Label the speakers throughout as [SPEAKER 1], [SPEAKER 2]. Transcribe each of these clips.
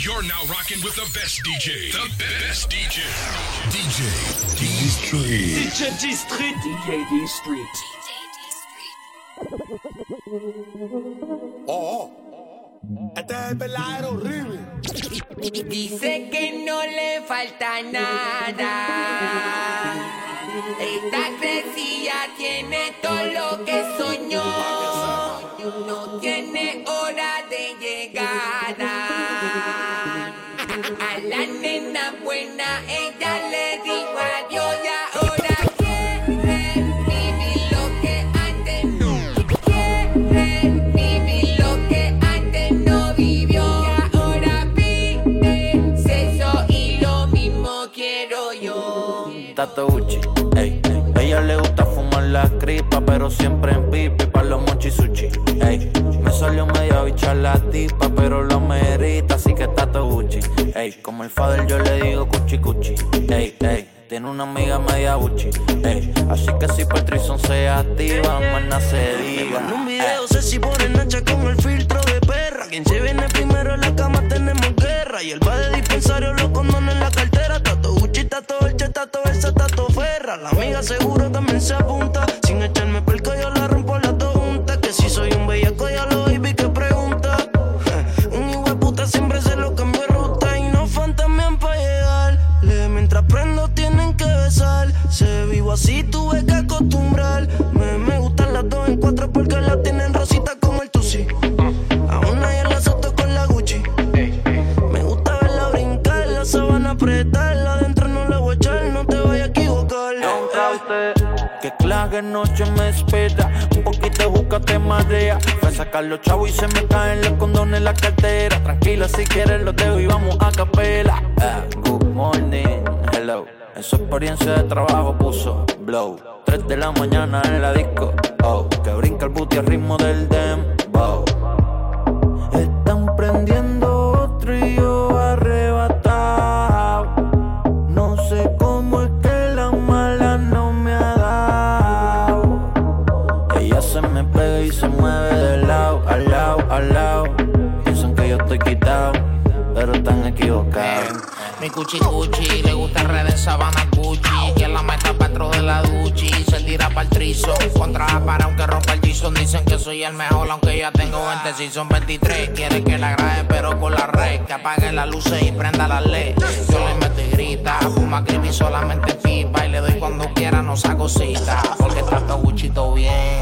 [SPEAKER 1] You're now rocking with the best DJ. The best DJ.
[SPEAKER 2] DJ D Street.
[SPEAKER 3] DJ D Street. DJ D Street.
[SPEAKER 4] Oh, este es el verdadero horrible.
[SPEAKER 5] Dice que no le falta nada. Esta crecilla tiene todo lo que soñó. No tiene hora
[SPEAKER 6] pero siempre en pipi pa' los mochi sushi, ey. Me salió media bicha la tipa, pero lo merita, así que Tato Gucci, ey. Como el father yo le digo cuchi cuchi, ey, ey. Tiene una amiga media Gucci, ey. Así que si Patrison se activa, nada se diga.
[SPEAKER 7] En un video sé si pone nacha con el filtro de perra. Quien se viene primero en la cama tenemos guerra. Y el va de dispensario los condones en la cartera. Tato Gucci, tato Elche, tato Elsa, tato Ferra. La amiga seguro también se apunta. Sin echarme pelco yo la rompo las dos juntas. Que si soy un bellaco ya lo vi que pregunta. Un hijo de puta siempre se lo cambio ruta. Y no fantamean pa' llegarle. Mientras prendo tienen que besar. Se vivo así tuve que acostumbrar.
[SPEAKER 6] Fue a sacar los chavos y se me caen los condones en la cartera. Tranquila, si quieres los dejo y vamos a capela. Ah, good morning, hello. En su experiencia de trabajo puso blow. 3 de la mañana en la disco. Oh, que brinca el booty al ritmo del dembow.
[SPEAKER 8] Cuchi cuchi, le gusta el red en sabana Gucci. Que la meta dentro de la duchi. Se tira pa'l trizo. Contra para aunque rompa el tizón. Dicen que soy el mejor, aunque ya tengo 20, si son 23. Quiere que la grabe, pero con la red. Que apague las luces y prenda la led. Yo le meto y grita. Fuma creepy solamente pipa. Y le doy cuando quiera, no saco cita. Porque trato Gucci todo bien.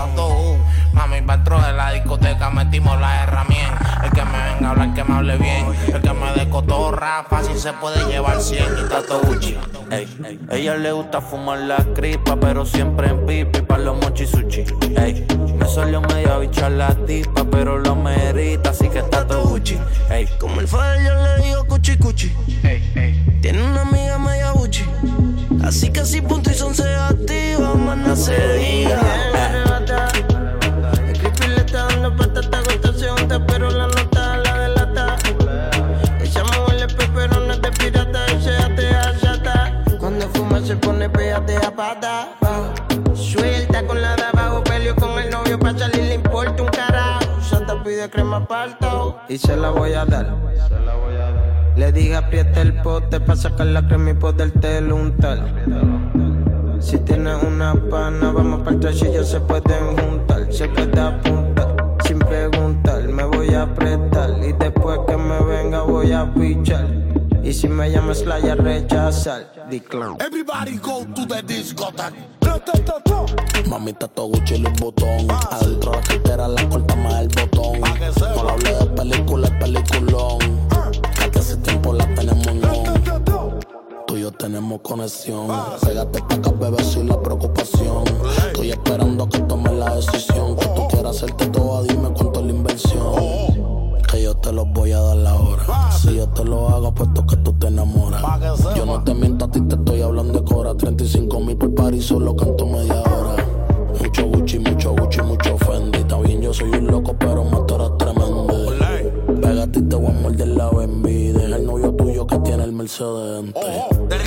[SPEAKER 8] Mami, pa' dentro de la discoteca metimos la herramienta. El que me venga a hablar, que me hable bien. El que me dé cotorra, fácil se puede llevar 100 y tato Gucci.
[SPEAKER 6] Ey, ey. Ella le gusta fumar la cripa, pero siempre en pipi pa' los mochi sushi. Ey, me salió media bicha la tipa, pero lo merita, así que está todo Gucci. Ey,
[SPEAKER 7] Como el father yo le digo cuchi cuchi. Tiene una amiga media buchi. Así que si punto y son se activa, más no se diga. Se pone pégate a. Suelta con la de abajo, peleo con el novio pa' salir, le importa un carajo. Santa pide crema palto y se la voy a dar. Le dije aprieta el pote pa' sacar la crema y poderte untar. Si tienes una pana, vamos para el y ya se pueden juntar. Se puede apuntar sin preguntar, me voy a apretar. Y después que me venga, voy a pichar. Y si me llamas, la ya rechazar. Decline.
[SPEAKER 4] Everybody go to the discotheque.
[SPEAKER 9] Mamita, todo Gucci los botón. Adentro de la cartera la corta más el botón. No le hablé de película, es peliculón. Que hace tiempo la tenemos on. Tú y yo tenemos conexión. Pégate pa' acá, bebé, sin la preocupación. Estoy esperando que tomes la decisión. Que tú quieras hacerte todo, dime cuánto es la inversión. Te lo voy a dar la hora. Si yo te lo hago, puesto que tú te enamoras. Yo no te miento a ti, te estoy hablando de cora. 35 mil por par y solo canto media hora. Mucho Gucci, mucho Gucci, mucho Fendi. Está bien, yo soy un loco, pero eres tremendo. Pégate y te voy a morder la bembi. Deja el novio tuyo que tiene el Mercedes.
[SPEAKER 4] De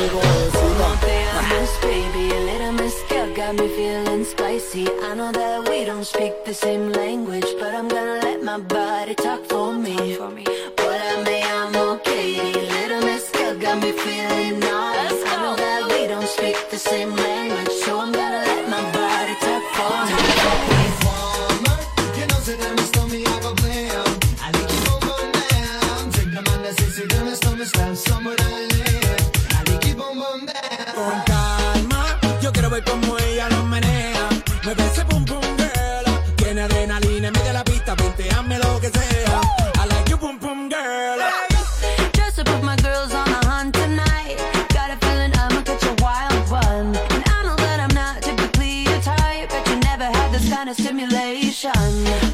[SPEAKER 10] fuego encima. Dance, baby,
[SPEAKER 11] a little mezcal got me feeling spicy. I know that we don't speak the same language, but I'm gonna let my body talk for me. What I may, I'm okay. Little mezcal got me feeling nice. I know that we don't speak the same language, so I'm gonna.
[SPEAKER 12] ve como ella lo. Me pum pum girl. Tiene adrenalina, la pista, lo que sea. I like you pum pum girl.
[SPEAKER 11] Just to put my girls on the hunt tonight. Got a feeling I'ma a wild one. And I know that I'm not typically your type, but you never had this kind of stimulation.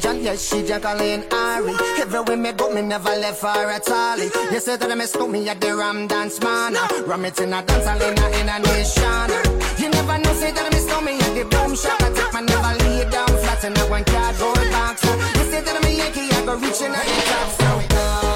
[SPEAKER 11] John, yes, she drunk all in
[SPEAKER 13] Ari. Everywhere me go, me never left her at all. You say that I miss me at the Ram Dance Man. Ram it in a dance, all in a, nation. You never know, say that I miss me at the Boom Shop. I take my never lay down flat in a one car gold box. You say that I'm a Yankee, I go reaching out the top, so we go.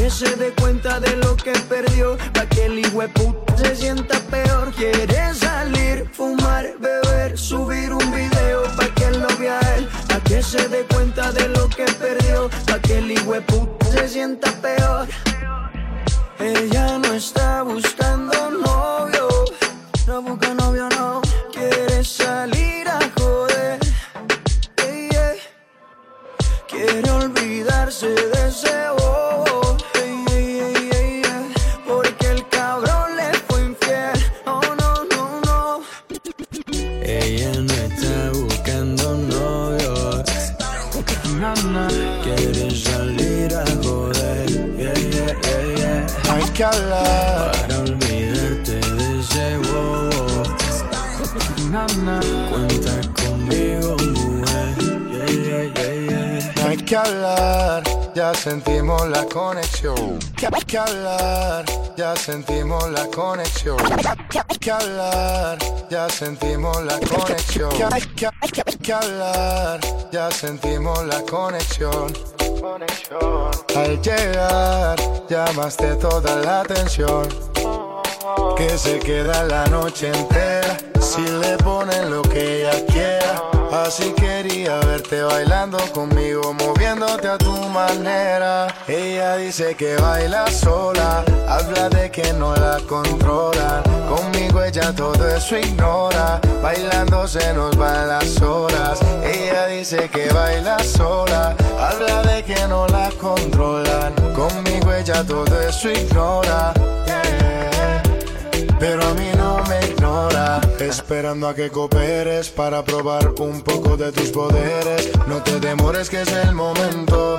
[SPEAKER 14] que se dé cuenta de lo que perdió, pa' que el puta se sienta peor. Quiere salir, fumar, beber, subir un video pa' que lo vea él, pa' que se dé cuenta de lo que perdió, pa' que el puta se sienta peor. Ella no está buscando novio, no busca novio, no. Quiere salir a joder, yeah, yeah. Quiere olvidarse de ese
[SPEAKER 10] que hablar.
[SPEAKER 14] Para olvidarte de ese bobo. Cuenta conmigo, mujer. Yeah, yeah, yeah, yeah.
[SPEAKER 10] Hay que hablar, ya sentimos la conexión. Que hablar, ya sentimos la conexión. Que hablar, ya sentimos la conexión. Que hablar, ya sentimos la conexión. Al llegar, llamaste toda la atención. Que se queda la noche entera si le ponen lo que ella quiera. Así quería verte bailando conmigo, moviéndote a tu manera. Ella dice que baila sola, habla de que no la controla. Conmigo ella todo eso ignora, bailando se nos van las horas. Ella dice que baila sola, habla de que no la controlan. Conmigo ella todo eso ignora. Pero a mí Esperando a que cooperes Para probar un poco de tus poderes. No te demores que es el momento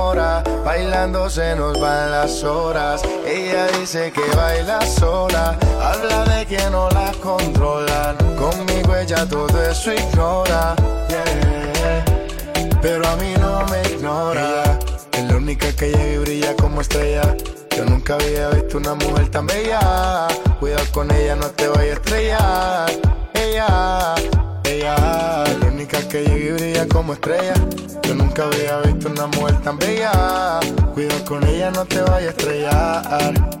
[SPEAKER 10] Bailando se nos van las horas Ella dice que baila sola Habla de que no la controlan Conmigo ella todo eso ignora. Pero a mí no me ignora Es la única que llega y brilla como estrella. Yo nunca había visto una mujer tan bella. Cuidado con ella, no te vayas a estrellar. Ella, ella, la que llega y brilla como estrella. Yo nunca había visto una mujer tan bella. Cuidado con ella, no te vayas a estrellar.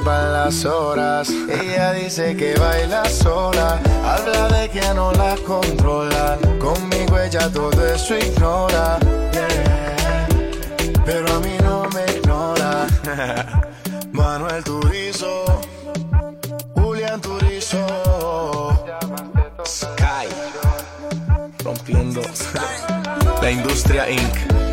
[SPEAKER 10] las horas. Ella dice que baila sola. Habla de que no la controlan. Conmigo ella todo eso ignora. Pero a mí no me ignora. Manuel Turizo. Julián Turizo. Sky. Rompiendo. La industria Inc.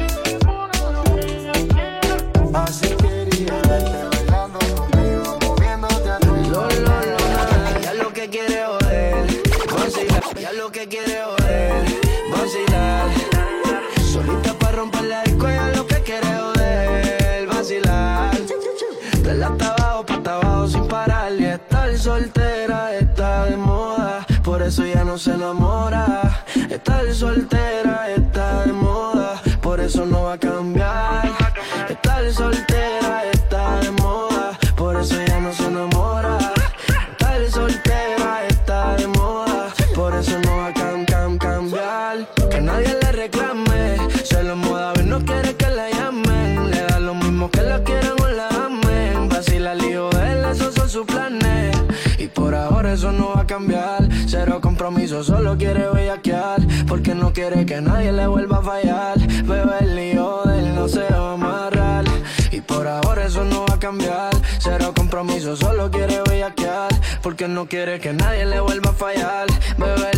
[SPEAKER 14] se enamora. Estar soltera nadie le vuelva a fallar. Bebé, el lío de él no se va a amarrar. Y por ahora eso no va a cambiar. Cero compromiso, solo quiere bellaquear. Porque no quiere que nadie le vuelva a fallar. Bebé,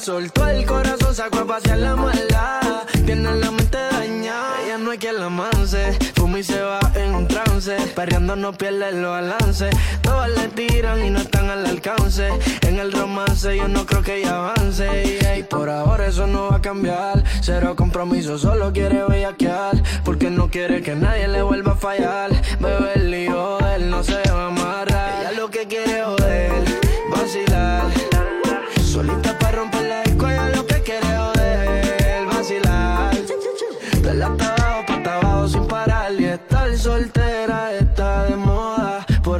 [SPEAKER 14] Soltó el corazón, sacó a pasear la maldad. Tiene la mente dañada, ella no hay quien la manse. Fuma y se va en un trance. Perreando no pierde los balances. Todas le tiran y no están al alcance. En el romance yo no creo que ella avance. Y por ahora eso no va a cambiar. Cero compromiso, solo quiere bellaquear. Porque no quiere que nadie le vuelva a fallar. Bebé, el lío él no se va a amarrar. Ella lo que quiere joder,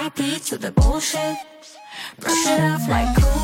[SPEAKER 14] R.I.P. to the bullshit. Brush it off like Cool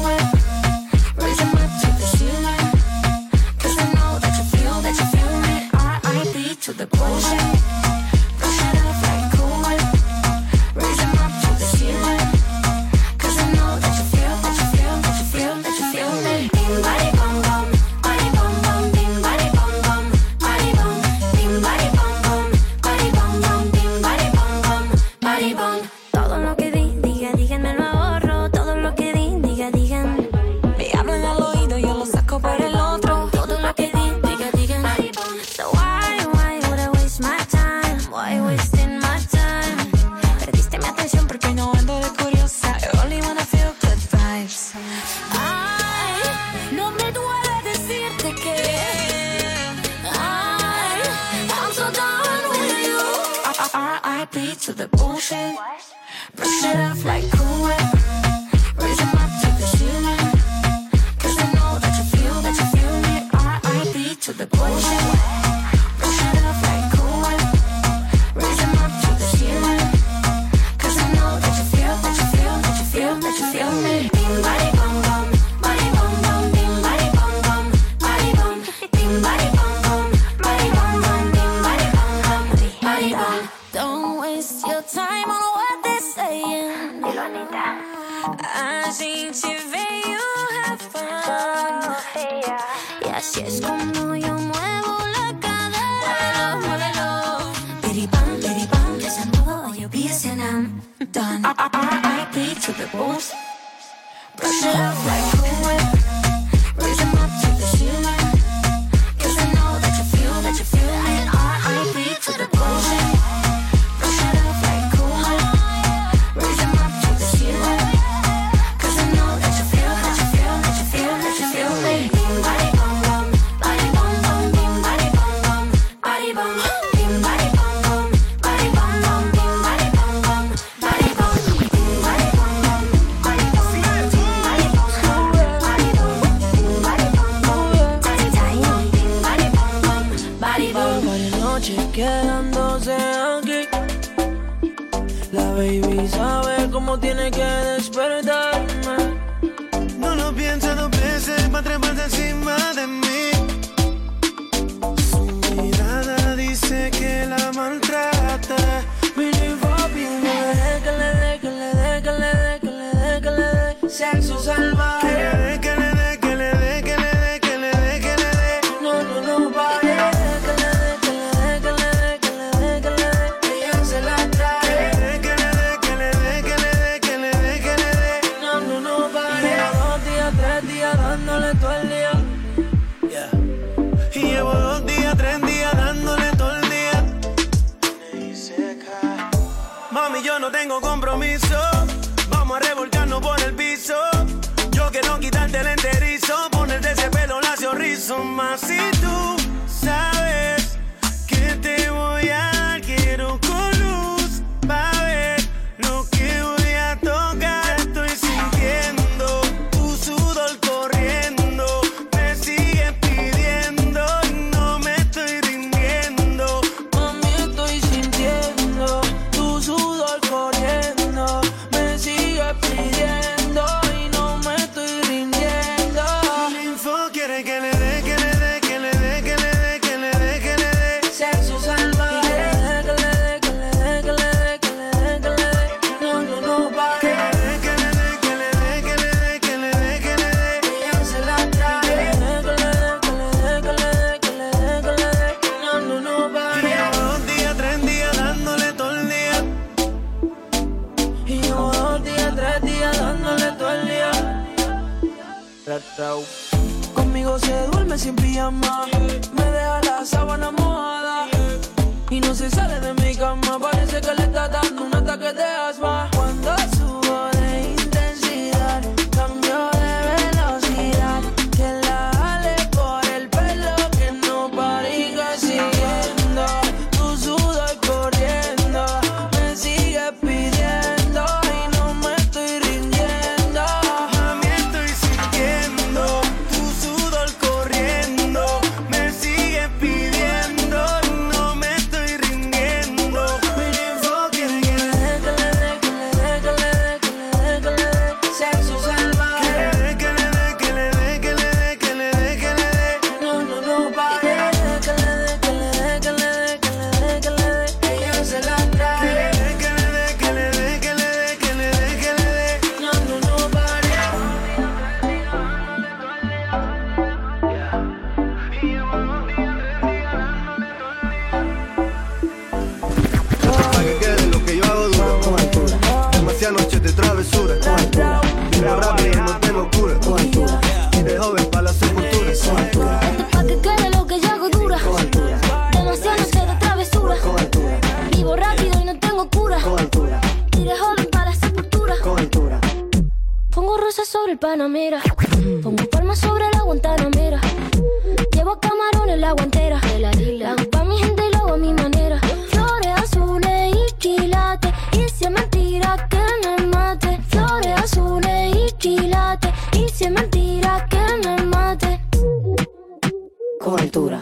[SPEAKER 15] Con altura.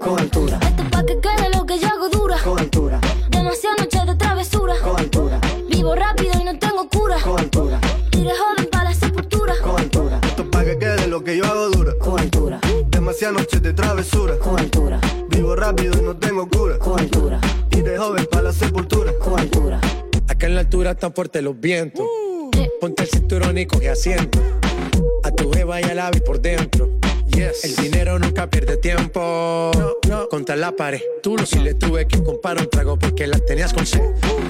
[SPEAKER 15] Con altura.
[SPEAKER 11] Esto es pa' que quede lo que yo hago dura.
[SPEAKER 15] Con altura.
[SPEAKER 11] Demasiadas noches de travesura.
[SPEAKER 15] Con altura.
[SPEAKER 11] Vivo rápido y no tengo cura.
[SPEAKER 15] Con altura.
[SPEAKER 11] Iré joven para la sepultura.
[SPEAKER 15] Con altura.
[SPEAKER 16] Esto es pa' que quede lo que yo hago dura.
[SPEAKER 15] Con altura.
[SPEAKER 16] Demasiadas noches de travesura.
[SPEAKER 15] Con altura.
[SPEAKER 16] Vivo rápido y no tengo cura.
[SPEAKER 15] Con altura.
[SPEAKER 16] Y de joven para la sepultura.
[SPEAKER 15] Con altura.
[SPEAKER 17] Acá en la altura están fuertes los vientos. Ponte el cinturón y coge asiento. A tu jeva y al ave por dentro. El dinero nunca pierde tiempo. Contra la pared. Tú no si le tuve que comprar un trago porque la tenías con sed.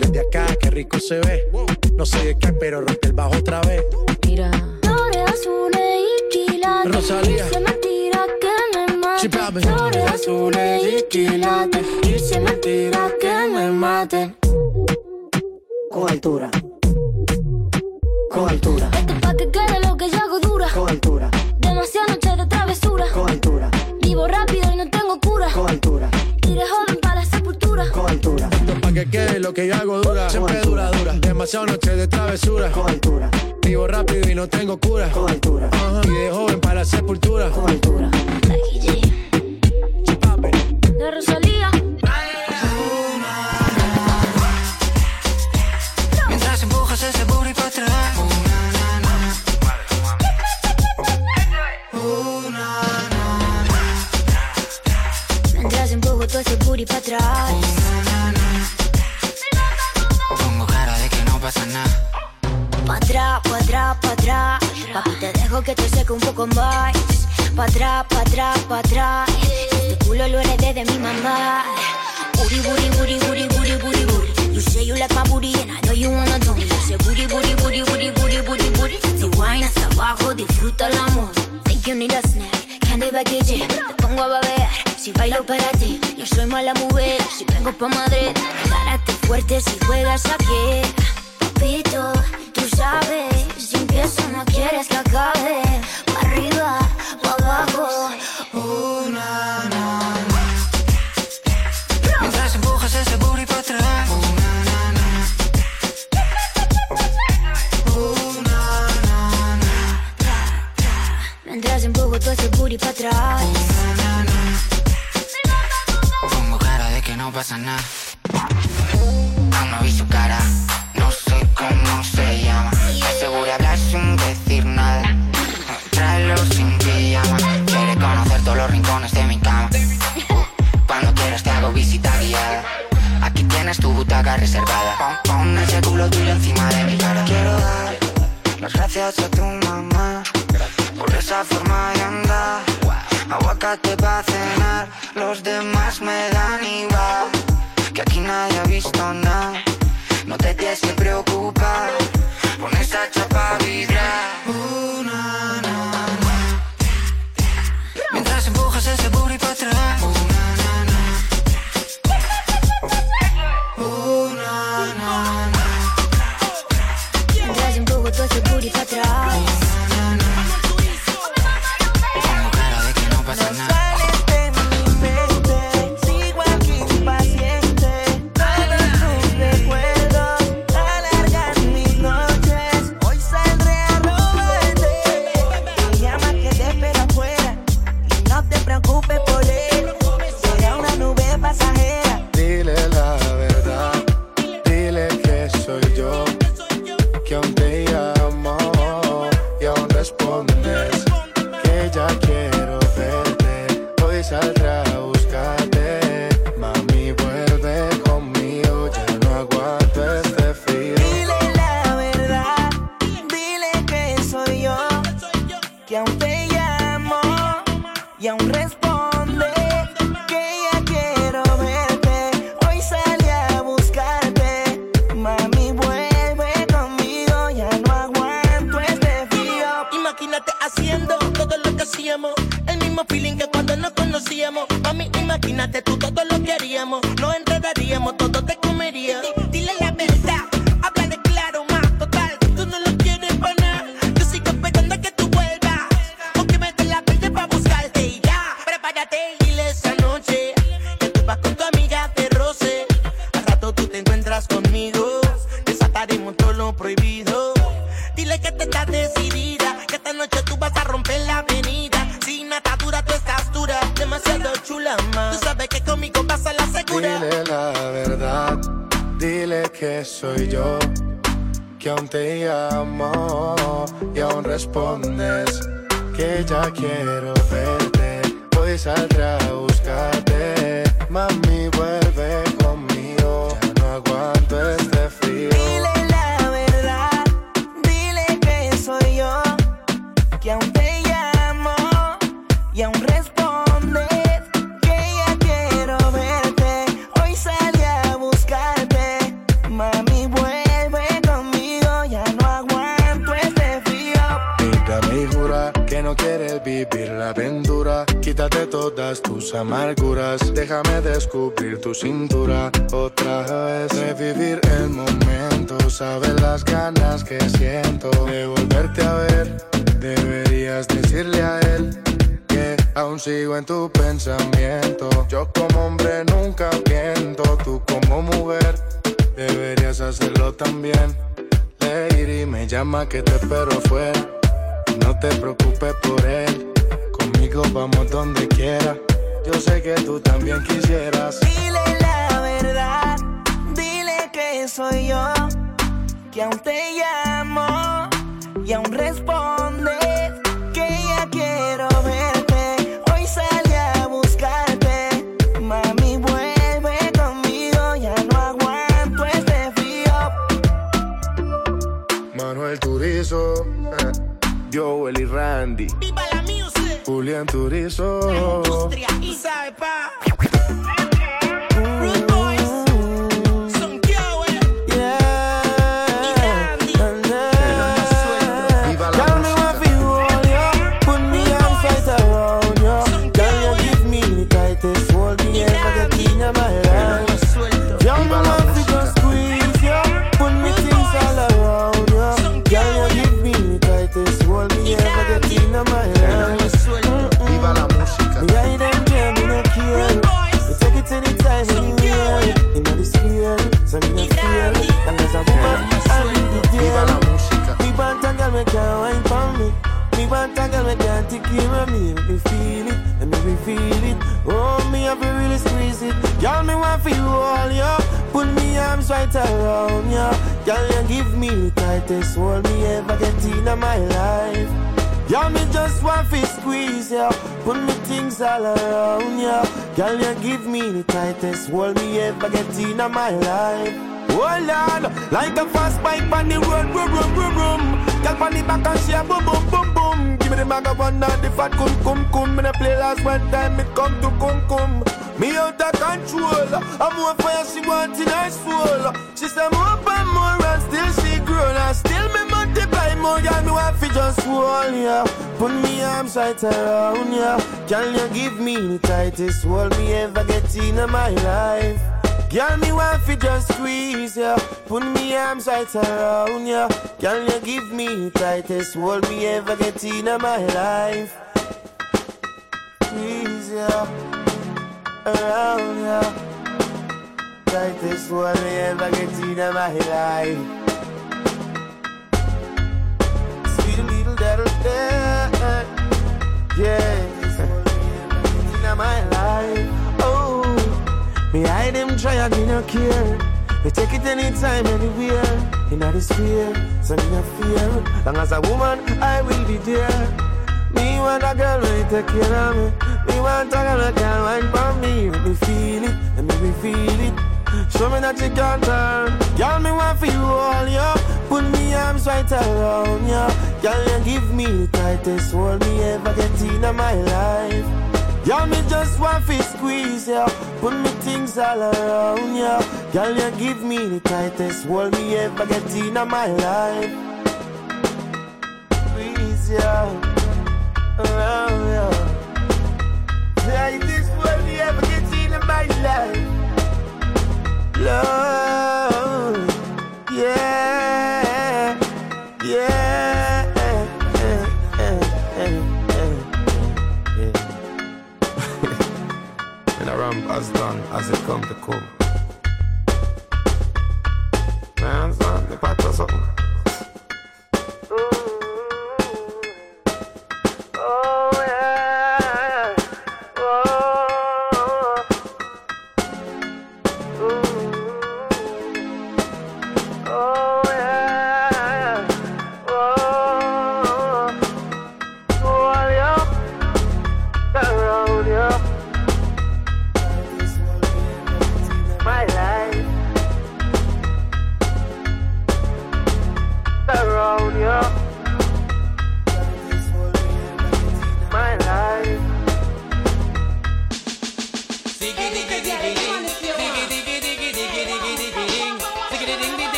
[SPEAKER 17] Desde acá, qué rico se ve. No sé de qué, pero rompe el bajo otra vez.
[SPEAKER 11] Mira. Flores azules y quilates.
[SPEAKER 17] Rosalía.
[SPEAKER 11] Y si es mentira que me mate. Flores azules y quilates. Y si es mentira que me mate.
[SPEAKER 15] Con altura. Con altura.
[SPEAKER 11] Esto es pa' que quede lo que yo hago
[SPEAKER 17] que quede lo que yo hago dura. Siempre dura, dura. Demasiadas noches de travesura.
[SPEAKER 15] Con altura.
[SPEAKER 17] Vivo rápido y no tengo cura.
[SPEAKER 15] Con altura.
[SPEAKER 17] Y de joven para la sepultura.
[SPEAKER 15] Con altura.
[SPEAKER 11] De Rosalía.
[SPEAKER 18] Mientras empujas ese booty para atrás.
[SPEAKER 11] Mientras empujo todo ese booty para atrás. Dejo que te seque un poco más. Pa' atrás, pa' atrás, pa' atrás. Este culo lo heredé de mi mamá. Booty, booty, booty, booty, booty, booty, booty. You say you like my booty and I know you wanna do me. You say booty, booty, booty, booty, booty, booty, booty. Wine hasta abajo, disfruta el amor. Think you need a snack, candy baguette. Te pongo a babear, si bailo para ti. Yo soy mala mujer, si vengo pa' Madrid. Párate fuerte si juegas aquí. Papito, tú sabes, si empiezo no quieres que acabe. Pa' arriba, pa' abajo.
[SPEAKER 18] Una, na, na. Mientras empujas ese booty para atrás. Una, na, na. Una, na, na.
[SPEAKER 11] Mientras empujo todo ese booty para atrás.
[SPEAKER 18] Na, na, na. Pongo cara de que no pasa nada. Aún no vi su cara, reservada. Pon, pon ese culo tuyo encima de mi cara. Quiero dar las gracias a tu mamá por esa forma de andar. Aguacate para cenar, los demás me dan igual. Que aquí nadie ha visto nada. No te tienes
[SPEAKER 19] llama que te espero afuera. No te preocupes por él.
[SPEAKER 20] Conmigo
[SPEAKER 21] vamos donde quiera. Yo sé que tú también quisieras.
[SPEAKER 22] Dile la verdad, dile que soy yo, que aún te llamo y aún respondes
[SPEAKER 21] Joel y Randy.
[SPEAKER 12] Viva la music.
[SPEAKER 21] Julián Turizo.
[SPEAKER 12] Industria, y sabe pa.
[SPEAKER 23] Me right around you. Girl, you give me the tightest hold me ever get in my life. Yeah, me just want to squeeze ya. Put me things all around ya. Girl, you give me the tightest hold me ever get in my life. Oh Lord, like a fast bike on the road, boom, boom, boom, boom. Girl, on the back and a boom, boom, boom, boom. Give me the of one the fat cum, cum, cum. Me play last one time, me come to cum, cum. Me out of control. I'm more fire she want in her soul. She say more and more and still she grown and still me multiply more. Girl, me want fi just hold ya. Put me arms right around ya. Can you give me the tightest hold me ever get in my life? Girl, me want fi just squeeze ya. Put me arms right around ya. Can you give me the tightest hold me ever get in my life? Squeeze ya around ya. Tightest hold me ever get in my life. Sweet little little day, yeah. In my life, oh. Me hide them try and me no care. Me take it anytime, anywhere. In the sphere, so me no fear. Long as a woman, I will be there. Me want a girl when take care of me. Me want a girl that can wine for me. Make me feel it, and make me feel it. Show me that you can turn. Girl, me want for you all, yo. Put me arms right around you. Girl, you give me the tightest hold me ever get in my life. Girl, me just want to squeeze ya. Put me things all around ya. Girl, you give me the tightest hold me ever get in my life. Squeeze ya around ya. Tightest hold me ever get seen in my life. Love, yeah, yeah. And a ramp as done as it come to come. Man, son, the part or something.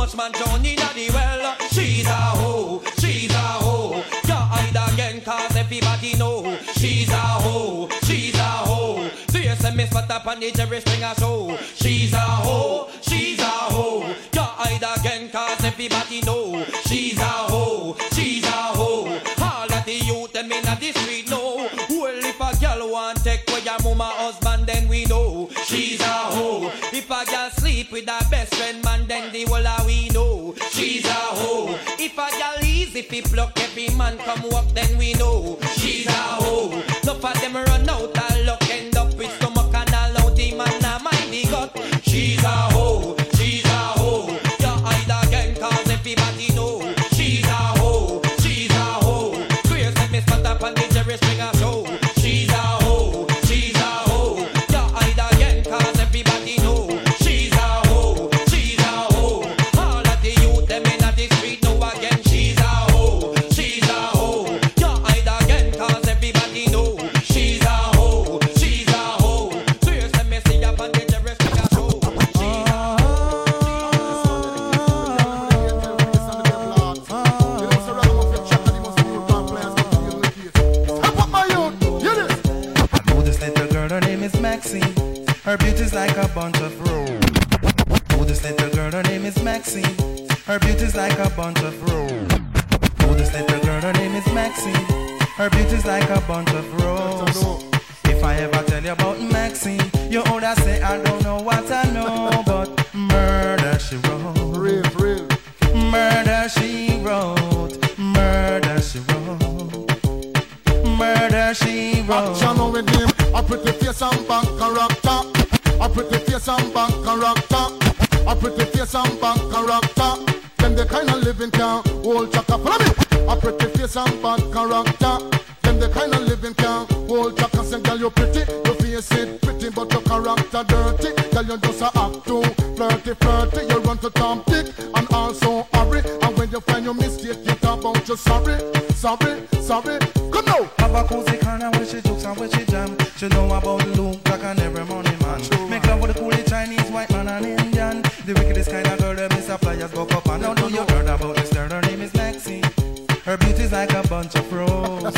[SPEAKER 24] Much man drown in the well? Uh, she's a hoe, she's a hoe. You hide again cause everybody know. She's a hoe, she's a hoe. So you say me spot up on the Jerry Springer show. She's a hoe, she's a hoe. You hide again cause everybody know. Pluck every man come walk
[SPEAKER 25] beauty's like a bunch of roses. Who this little girl, her name is Maxine. Her beauty's like a bunch of roses. Who this little girl, her name is Maxine. Her beauty's like a bunch of roses. If I ever tell you about Maxine, you older say I don't know what I know, but murder she wrote. Real, real. Murder she wrote. Murder she wrote. Murder she wrote.
[SPEAKER 26] Action with him, a pretty face and back character. A pretty face and back character. A pretty face and back character. Them the kind of living can hold chaka. Follow me. A pretty face and bad character. The kind of living can hold chaka. Say, girl, you pretty, your face it pretty, but your character dirty. Girl, you just a act too flirty, flirty. You run to Tom Dick and also hurry. And when you find your mistake, you talk about you sorry, sorry, sorry. Come now.
[SPEAKER 25] Have a cozy corner where she jokes and where she jam. She know about Luke Black and every money man. Make love with the coolie Chinese, white man and Indian. The wickedest kind of girl that Mr. Flyers go up and now do you heard about this girl? Her name is Maxine. Her beauty's like a bunch of roses.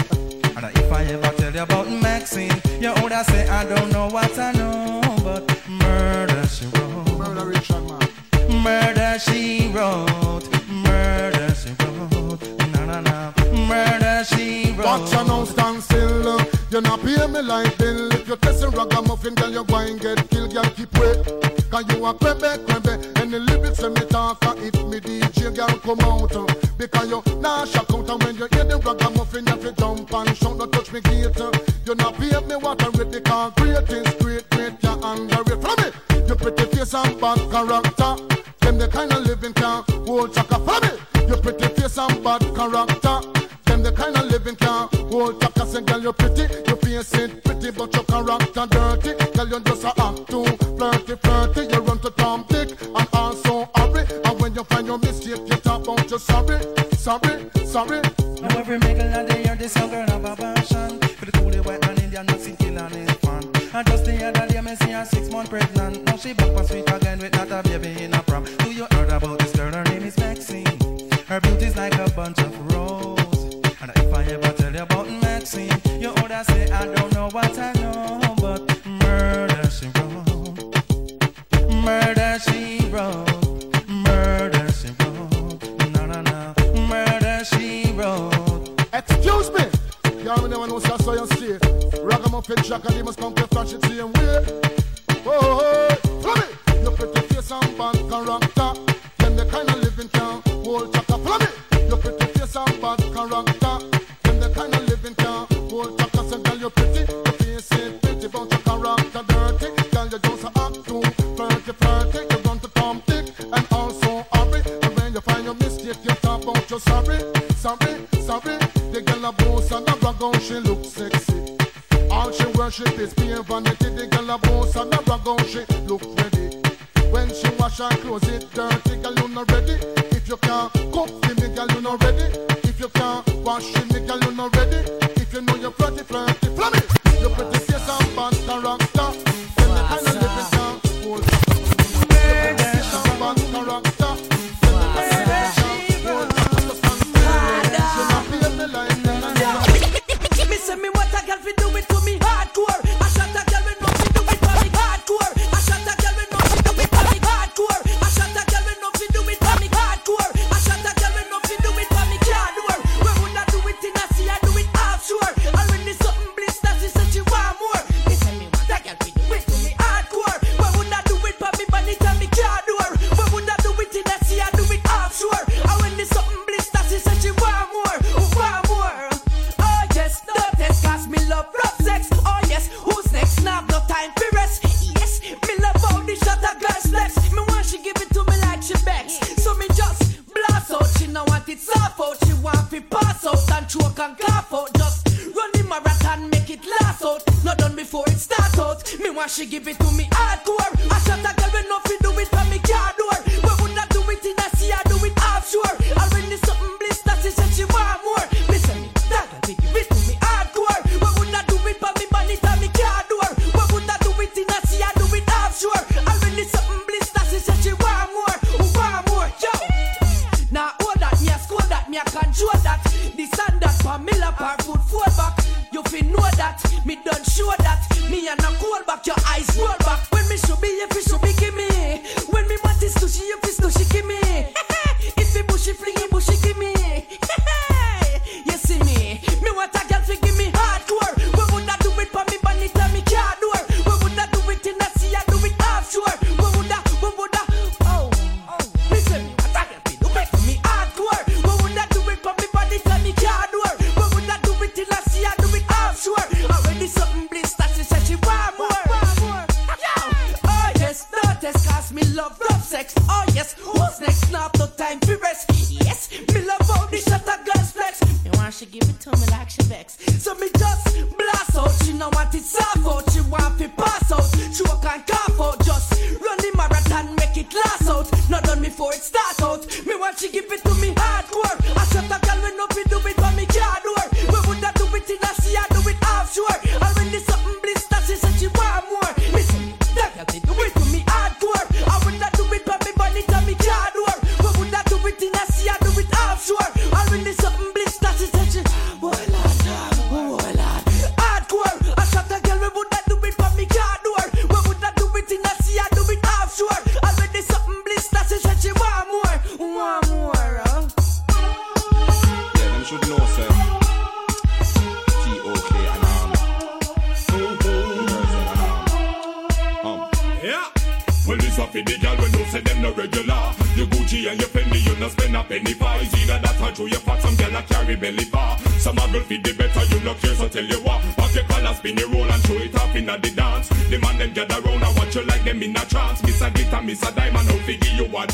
[SPEAKER 25] and if I ever tell you about Maxine, you older say I don't know what I know, but murder she wrote. Murder Richard man. Murder she wrote. Murder she wrote. Na na na. Murder she wrote.
[SPEAKER 26] Watch your now stand still. You not pay me like bill. If you test a ragamuffin, girl, you go and get killed. Girl, keep wait. Cause you a crebe, crebe. the lyrics when me talk, uh, if me DJ, girl, come out because you nah shock out and when you hear the ragamuffin you fi jump and shout Don't touch me gator you not pave me water with the concrete is great great under it. From me. You pretty face and bad character. Them the kind of living can hold chaka follow me. You pretty face and bad character. Them the kind of living can hold chaka say girl you're pretty. You face it pretty but your character dirty. Girl you're just a act too flirty flirty. You run to Tom Dick and also hurry. And when you find your mistake you talk about your sorry sorry, sorry.
[SPEAKER 25] Now every mingle of the this young girl have a passion for the coolie white man Indian, nothing killing his fan. And just the other day, me see her six-month pregnant. Now she back for sweet again with not a baby in a prom. Do you heard about this girl? Her name is Maxine. Her beauty's like a bunch of rose. And if I ever tell you about Maxine, you would say I don't know what I know, but murder she wrote, murder she.
[SPEAKER 26] when you say so you say. Ragamuffin jack and he must come to flash it same way. Oh, oh, oh, follow me. Your pretty face and bad character. Then the kind of living can hold chaka. Follow. Your pretty face and bad character. Then the kind of living can hold chaka. So girl, you're pretty. You're rag she look sexy. All she worship is being vanity. The girl a boss and a rag she look ready. When she wash her clothes, it dirty. Girl, you not ready. If you can't cook for me, girl, you not ready. If you can't wash me, girl, you not ready. If you know you're pretty, flirty, flummy. you're pretty face and
[SPEAKER 27] bantara.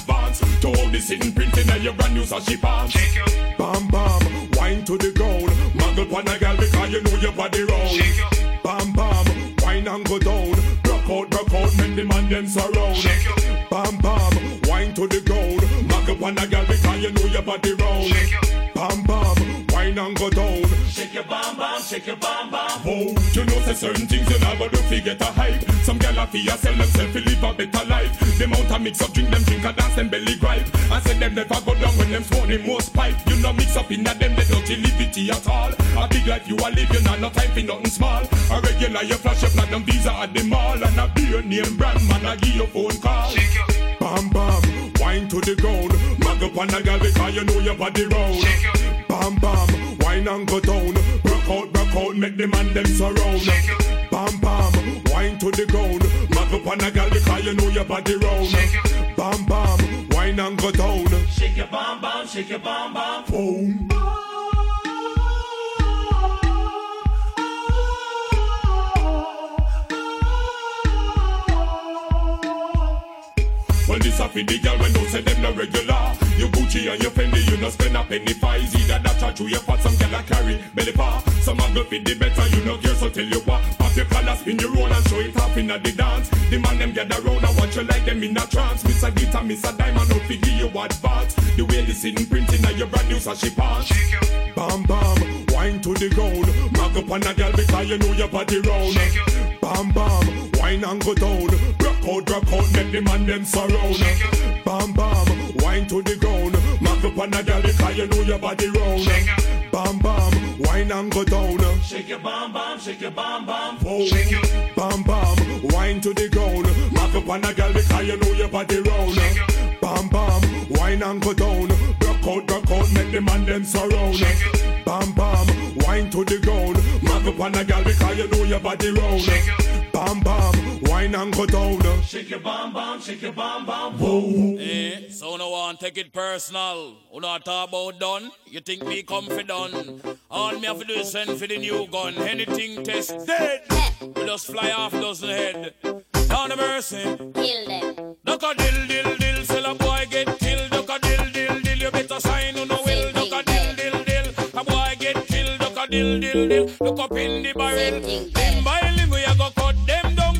[SPEAKER 27] advance. all the sitting printing at your brand new sashi pants. Bam bam, wine to the ground. Muggle pan a girl because you know your body round. Bam bam, wine and go down. Broke out, broke out, men
[SPEAKER 28] the man them surround. Bam bam, wine to the ground. Muggle pan a girl because you know your body round. Bam bam, wine and go down shake your bam bam. Oh, you know say certain things you never do fi get a hype. Some gyal a fi a sell themself fi live a better life. Them out a mix up drink them drink a dance them belly gripe. And say them never go down when them smoke the most pipe. You know mix up in a them they don't liberty at all. A big life you a live, you know no time for nothing small. A regular you flash up like them visa at the mall. And a beer name brand man a give you phone call. Shake your Bam bam, wine to the ground. Mag up on a girl because you know your body round. Bam bam, wine and go down. Out, make the man them surround. Bam bam, wine to the ground. Mag up on a girl because you know your body round. Bam bam, wine and go down.
[SPEAKER 24] Shake your bam bam, shake your bam bam.
[SPEAKER 28] Boom. Well, this a fi the girl when don't say them no regular. You Gucci and your Fendi, you no spend a penny for It's Either that or through your pot, some girl a carry belly bar. Some a go fit the better, you no care, so tell you what. Your collar, spin your roll and show it off inna the dance. The man them gather round and watch you like them in a trance. Miss a glitter, miss a diamond, out fi give you advance. The way the sitting printing on your brand new sashi pants. Bam bam, wine to the ground. Mag up on a girl because you know your body round. Bam bam, wine and go down. Rock out, rock out, make the man them surround. Bam bam, wine to the ground. Mag up on a girl because you know your body round. Bam bam, wine and go down.
[SPEAKER 24] Shake your bam bam, shake your bam bam.
[SPEAKER 28] Boom. Bam bam, wine to the ground. Mag up on a girl because you know your body round. Bam bam, wine and go down. Rock out, rock out, make the man them surround. Bam bam, wine to the ground. Mag up on a girl because you know your body round. Bam bam, wine and go down.
[SPEAKER 24] Shake your bam bam, shake your bam bam.
[SPEAKER 28] Whoa.
[SPEAKER 29] Eh, so no one take it personal. Who not talk about done? You think me come for done? All me have to do is send for the new gun. Anything test dead. We just fly off dozen head. Down the mercy.
[SPEAKER 30] Kill them.
[SPEAKER 29] Duck a dill dill dill, sell a boy get killed. Duck a dill dill dill, you better sign on no will. Duck a dill dill dill, a boy get killed. Duck a dill dill dill, look up in the barrel. Limb by limb we a go cut them down,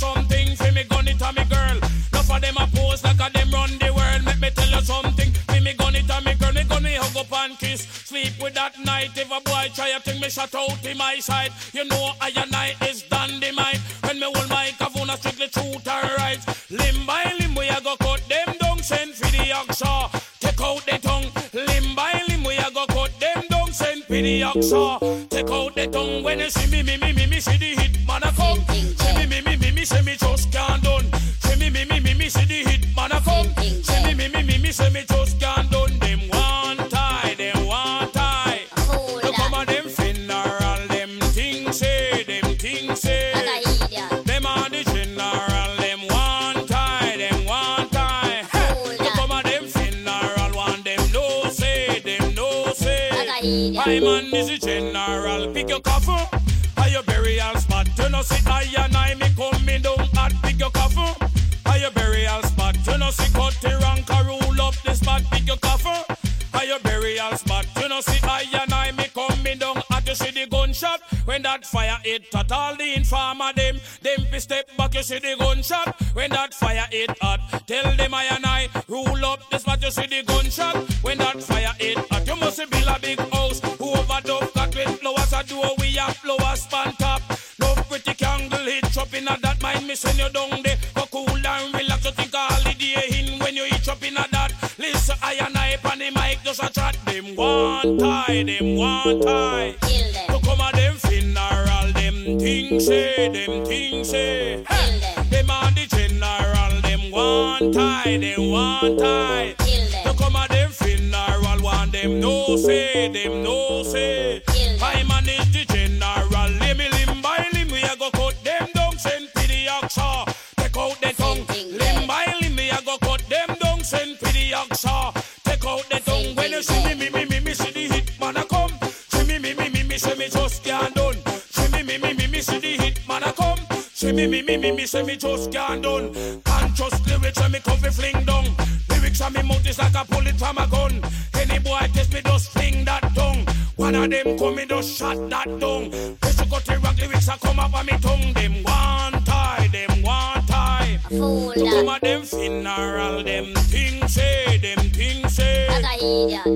[SPEAKER 29] something, for me gun it a me girl. Enough of them a pose like a them run the world. Let me tell you something, for me gun it a me girl. Me gun me hug up and kiss, sleep with that night. If a boy try a thing, me shut out in my side. You know I and I is dynamite. When me hold my kavuna strictly truth and right. Limb by limb we a go cut them down, send for the oxa. Take out the tongue. Limb by limb we a go cut them down, send for the oxa. Take out the tongue when you see me, me, me, me, me, see the hit man a come. See me, me, me, me, me, say me just can't done. See me, me, me, me, me, see the hit man a come. See me, me, me, me, me, say me just can't done. Them one tie, them one tie. Look come on them funeral, them things say, them things say. Them on the general, them one tie, them one tie. Look come on them funeral, one them no say, them no say. I man is a general, pick your coffin. Are your burial spot? You know see I and I coming down at pick your coffin. Are your burial spot? You know see cut the rank a rule up the spot, pick your coffin. Are your burial spot? You know see I and I me coming down at you see the gunshot when that fire hit at all the informer them. Them fi step back you see the gunshot when that fire hit at. Tell them I and I rule up the spot you see the gunshot when that hitch up in a that mind me send you down there. Go cool and relax you think a holiday in when you eat up in a that. Listen I and I on the mic just a chat them one tie them one tie. To come a them funeral them things say them things say. Hey, them on the general them one tie them one tie. To come a them funeral one them no say, them no say. Kill them. I manage the general, fi me, me, me, me, me, say me just can't done. Conscious lyrics and me fi fling down. Lyrics and me mouth is like a bullet from a gun. Any boy test me just fling that tongue. One of them come me just shot that tongue. Cause you got the rock lyrics a come up on me tongue. Them one tie, them one tie.
[SPEAKER 15] Fool.
[SPEAKER 29] Come at them funeral, them things say, them things say.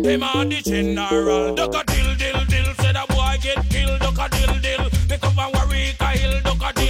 [SPEAKER 29] Them are the general. Duck a dill, dill, dill. Say that boy get killed. Duck a dill, dill. Make up and worry, kill. Duck a dill.